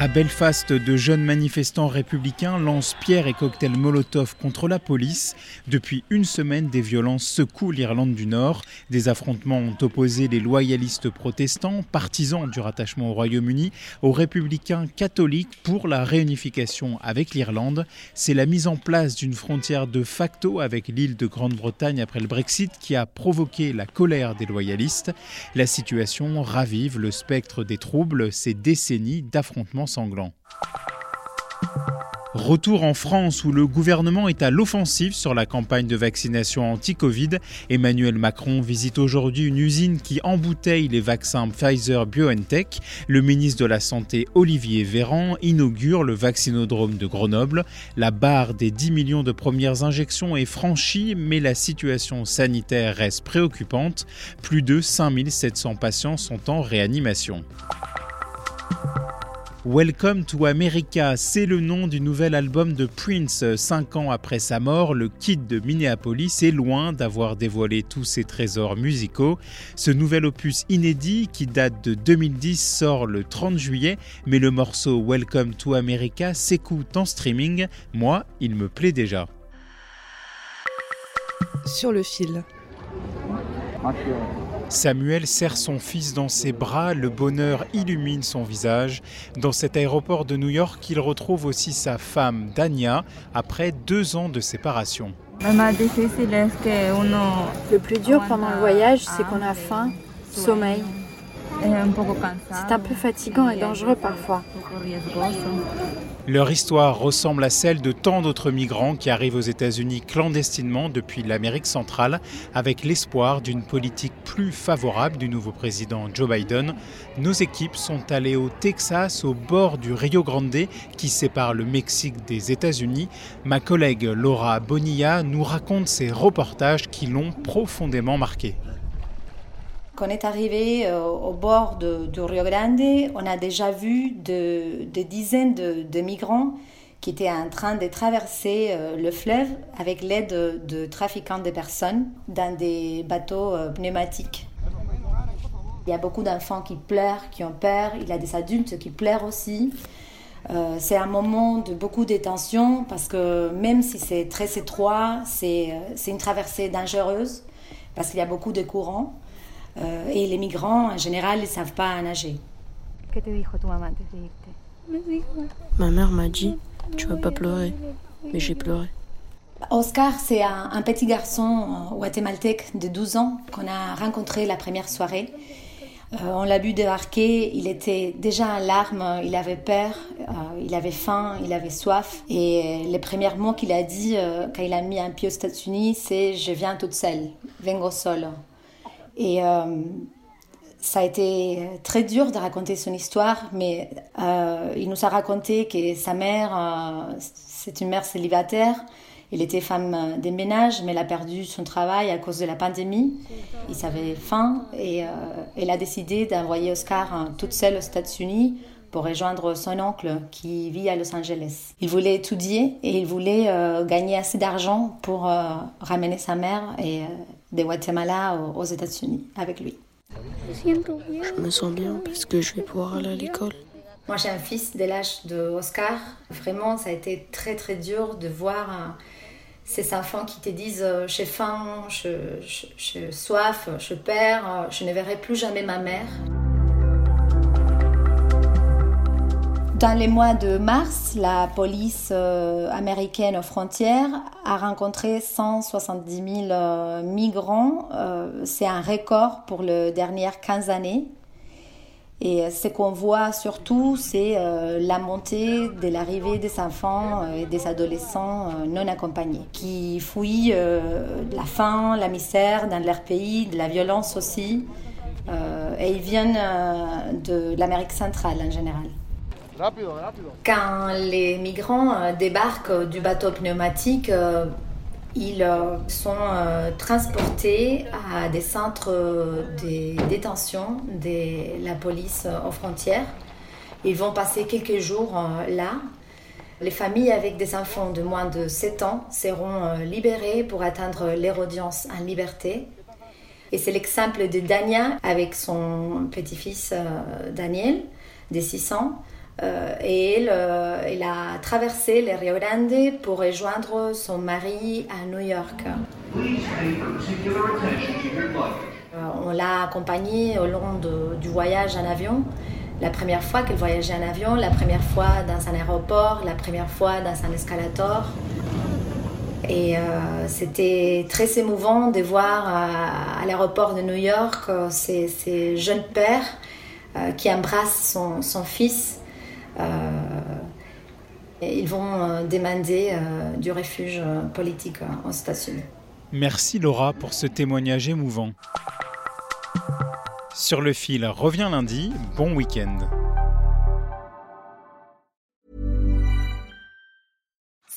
À Belfast, de jeunes manifestants républicains lancent pierres et cocktails Molotov contre la police. Depuis une semaine, des violences secouent l'Irlande du Nord. Des affrontements ont opposé les loyalistes protestants, partisans du rattachement au Royaume-Uni, aux républicains catholiques pour la réunification avec l'Irlande. C'est la mise en place d'une frontière de facto avec l'île de Grande-Bretagne après le Brexit qui a provoqué la colère des loyalistes. La situation ravive le spectre des troubles, ces décennies d'affrontements Retour en France où le gouvernement est à l'offensive sur la campagne de vaccination anti-Covid. Emmanuel Macron visite aujourd'hui une usine qui embouteille les vaccins Pfizer BioNTech. Le ministre de la Santé Olivier Véran inaugure le vaccinodrome de Grenoble. La barre des 10 millions de premières injections est franchie, mais la situation sanitaire reste préoccupante. Plus de 5700 patients sont en réanimation. Welcome to America, c'est le nom du nouvel album de Prince. Cinq ans après sa mort, le kid de Minneapolis est loin d'avoir dévoilé tous ses trésors musicaux. Ce nouvel opus inédit, qui date de 2010, sort le 30 juillet, mais le morceau Welcome to America s'écoute en streaming. Moi, il me plaît déjà. Sur le fil. Samuel serre son fils dans ses bras, le bonheur illumine son visage. Dans cet aéroport de New York, il retrouve aussi sa femme, Dania, après deux ans de séparation. Le plus dur pendant le voyage, c'est qu'on a faim, sommeil. C'est un peu fatigant et dangereux parfois. Leur histoire ressemble à celle de tant d'autres migrants qui arrivent aux États-Unis clandestinement depuis l'Amérique centrale avec l'espoir d'une politique plus favorable du nouveau président Joe Biden. Nos équipes sont allées au Texas, au bord du Rio Grande qui sépare le Mexique des États-Unis. Ma collègue Laura Bonilla nous raconte ces reportages qui l'ont profondément marqué. Quand on est arrivé euh, au bord du Rio Grande, on a déjà vu de- des dizaines de, migrants qui étaient en train de traverser euh, le fleuve avec l'aide de, trafiquants de personnes dans des bateaux euh, pneumatiques. Il y a beaucoup d'enfants qui pleurent, qui ont peur, il y a des adultes qui pleurent aussi. C'est un moment de beaucoup de tension parce que même si c'est très étroit, c'est une traversée dangereuse parce qu'il y a beaucoup de courants. Euh, et les migrants, en général, ils ne savent pas nager. Ma mère m'a dit, tu vas pas pleurer. Mais j'ai pleuré. Oscar, c'est un, un petit garçon euh, guatémaltèque de 12 ans qu'on a rencontré la première soirée. Euh, on l'a vu débarquer, il était déjà en larmes, il avait peur, euh, il avait faim, il avait soif. Et les premiers mots qu'il a dit euh, quand il a mis un pied aux États-Unis, c'est Je viens toute seule, vengo solo. Et euh, ça a été très dur de raconter son histoire, mais euh, il nous a raconté que sa mère, euh, c'est une mère célibataire. Il était femme des ménages, mais elle a perdu son travail à cause de la pandémie. Il avait faim et elle a décidé d'envoyer Oscar toute seule aux États-Unis pour rejoindre son oncle qui vit à Los Angeles. Il voulait étudier et il voulait gagner assez d'argent pour ramener sa mère et, de Guatemala aux, États-Unis avec lui. Je me sens bien parce que je vais pouvoir aller à l'école. Moi, j'ai un fils de l'âge de Oscar. Vraiment, ça a été très très dur de voir euh, ces enfants qui te disent euh, j'ai faim, j'ai je, je- soif, je perds, euh, je ne verrai plus jamais ma mère. Dans les mois de mars, la police euh, américaine aux frontières a rencontré 170 000 euh, migrants. Euh, C'est un record pour les dernières 15 années. Et ce qu'on voit surtout, c'est la montée de l'arrivée des enfants et des adolescents non accompagnés, qui fuient la faim, la misère dans leur pays, de la violence aussi. et ils viennent de l'Amérique centrale en général. Quand les migrants débarquent du bateau pneumatique, ils euh, sont euh, transportés à des centres de détention de la police aux frontières. Ils vont passer quelques jours euh, là. Les familles avec des enfants de moins de 7 ans seront libérées pour atteindre leur audience en liberté. Et c'est l'exemple de Dania avec son petit-fils Daniel, de 6 ans, euh, et elle, euh, elle, a traversé le Rio Grande pour rejoindre son mari à New York. Euh, on l'a accompagnée au long du voyage en avion. La première fois qu'elle voyageait en avion, la première fois dans un aéroport, la première fois dans un escalator. Et c'était très émouvant de voir à, l'aéroport de New York ces, jeunes pères qui embrassent son fils euh, ils vont euh, demander euh, du refuge politique aux États-Unis. Merci Laura pour ce témoignage émouvant. Sur le fil revient lundi, bon week-end.